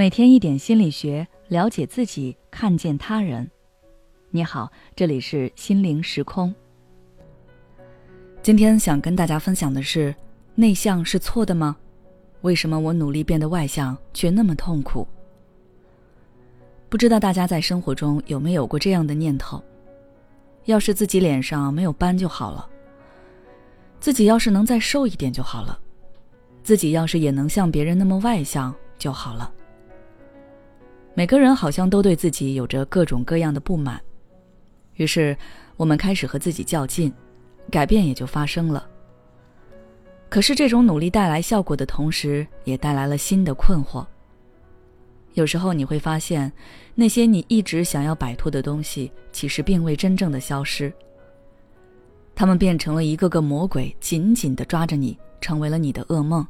每天一点心理学，了解自己，看见他人。你好，这里是心灵时空。今天想跟大家分享的是：内向是错的吗？为什么我努力变得外向，却那么痛苦？不知道大家在生活中有没有过这样的念头：要是自己脸上没有斑就好了；自己要是能再瘦一点就好了；自己要是也能像别人那么外向就好了。每个人好像都对自己有着各种各样的不满，于是我们开始和自己较劲，改变也就发生了。可是这种努力带来效果的同时，也带来了新的困惑。有时候你会发现，那些你一直想要摆脱的东西，其实并未真正的消失。他们变成了一个个魔鬼，紧紧的抓着你，成为了你的噩梦。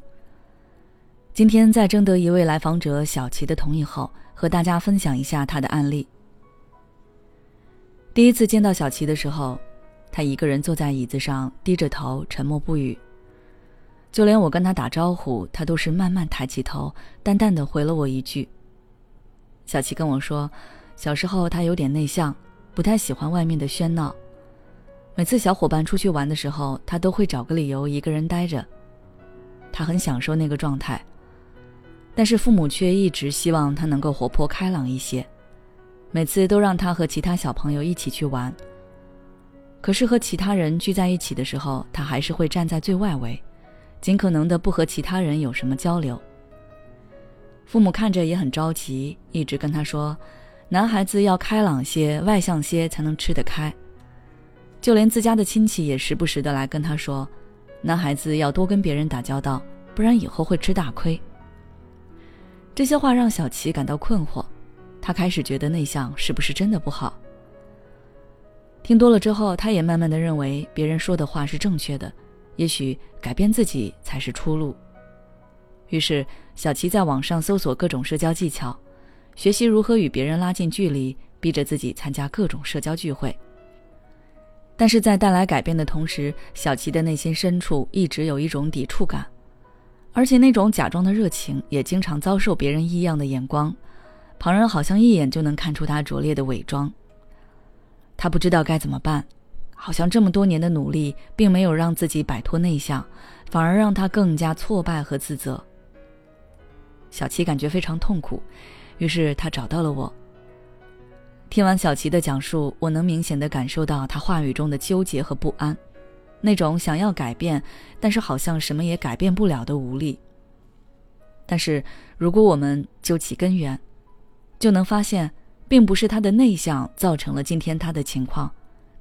今天在征得一位来访者小齐的同意后。和大家分享一下他的案例。第一次见到小齐的时候，他一个人坐在椅子上，低着头，沉默不语。就连我跟他打招呼，他都是慢慢抬起头，淡淡的回了我一句。小齐跟我说，小时候他有点内向，不太喜欢外面的喧闹。每次小伙伴出去玩的时候，他都会找个理由一个人待着。他很享受那个状态。但是父母却一直希望他能够活泼开朗一些，每次都让他和其他小朋友一起去玩。可是和其他人聚在一起的时候，他还是会站在最外围，尽可能的不和其他人有什么交流。父母看着也很着急，一直跟他说：“男孩子要开朗些、外向些才能吃得开。”就连自家的亲戚也时不时的来跟他说：“男孩子要多跟别人打交道，不然以后会吃大亏。”这些话让小琪感到困惑，他开始觉得内向是不是真的不好？听多了之后，他也慢慢的认为别人说的话是正确的，也许改变自己才是出路。于是，小琪在网上搜索各种社交技巧，学习如何与别人拉近距离，逼着自己参加各种社交聚会。但是在带来改变的同时，小琪的内心深处一直有一种抵触感。而且那种假装的热情也经常遭受别人异样的眼光，旁人好像一眼就能看出他拙劣的伪装。他不知道该怎么办，好像这么多年的努力并没有让自己摆脱内向，反而让他更加挫败和自责。小七感觉非常痛苦，于是他找到了我。听完小琪的讲述，我能明显的感受到他话语中的纠结和不安。那种想要改变，但是好像什么也改变不了的无力。但是，如果我们究其根源，就能发现，并不是他的内向造成了今天他的情况，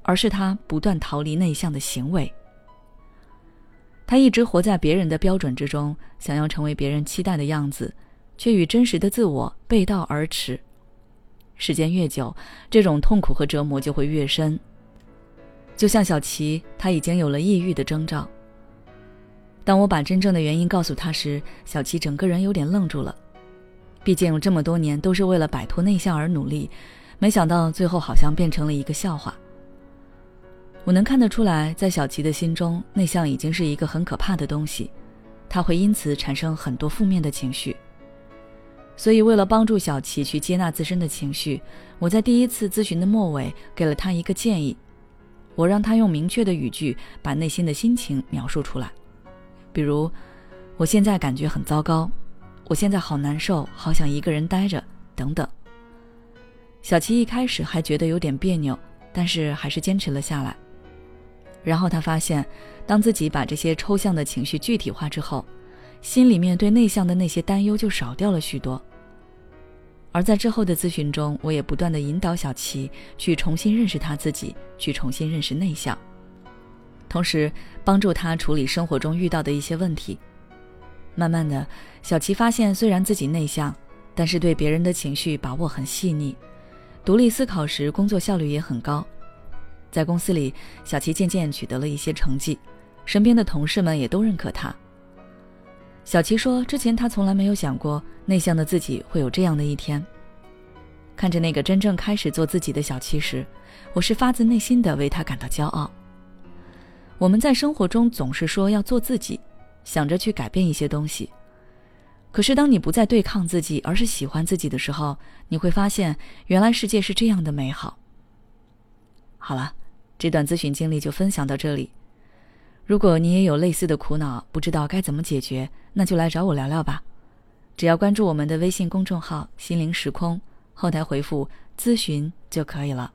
而是他不断逃离内向的行为。他一直活在别人的标准之中，想要成为别人期待的样子，却与真实的自我背道而驰。时间越久，这种痛苦和折磨就会越深。就像小琪，他已经有了抑郁的征兆。当我把真正的原因告诉他时，小琪整个人有点愣住了。毕竟这么多年都是为了摆脱内向而努力，没想到最后好像变成了一个笑话。我能看得出来，在小琪的心中，内向已经是一个很可怕的东西，他会因此产生很多负面的情绪。所以，为了帮助小琪去接纳自身的情绪，我在第一次咨询的末尾给了他一个建议。我让他用明确的语句把内心的心情描述出来，比如，我现在感觉很糟糕，我现在好难受，好想一个人待着，等等。小琪一开始还觉得有点别扭，但是还是坚持了下来。然后他发现，当自己把这些抽象的情绪具体化之后，心里面对内向的那些担忧就少掉了许多。而在之后的咨询中，我也不断的引导小琪去重新认识他自己，去重新认识内向，同时帮助他处理生活中遇到的一些问题。慢慢的，小琪发现虽然自己内向，但是对别人的情绪把握很细腻，独立思考时工作效率也很高。在公司里，小琪渐渐取得了一些成绩，身边的同事们也都认可他。小琪说：“之前他从来没有想过内向的自己会有这样的一天。看着那个真正开始做自己的小七时，我是发自内心的为他感到骄傲。我们在生活中总是说要做自己，想着去改变一些东西，可是当你不再对抗自己，而是喜欢自己的时候，你会发现，原来世界是这样的美好。好了，这段咨询经历就分享到这里。如果你也有类似的苦恼，不知道该怎么解决，那就来找我聊聊吧。只要关注我们的微信公众号“心灵时空”，后台回复“咨询”就可以了。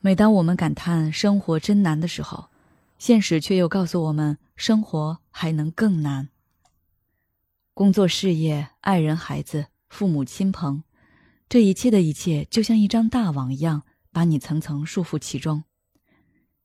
每当我们感叹生活真难的时候，现实却又告诉我们，生活还能更难。工作、事业、爱人、孩子、父母亲朋，这一切的一切，就像一张大网一样，把你层层束缚其中。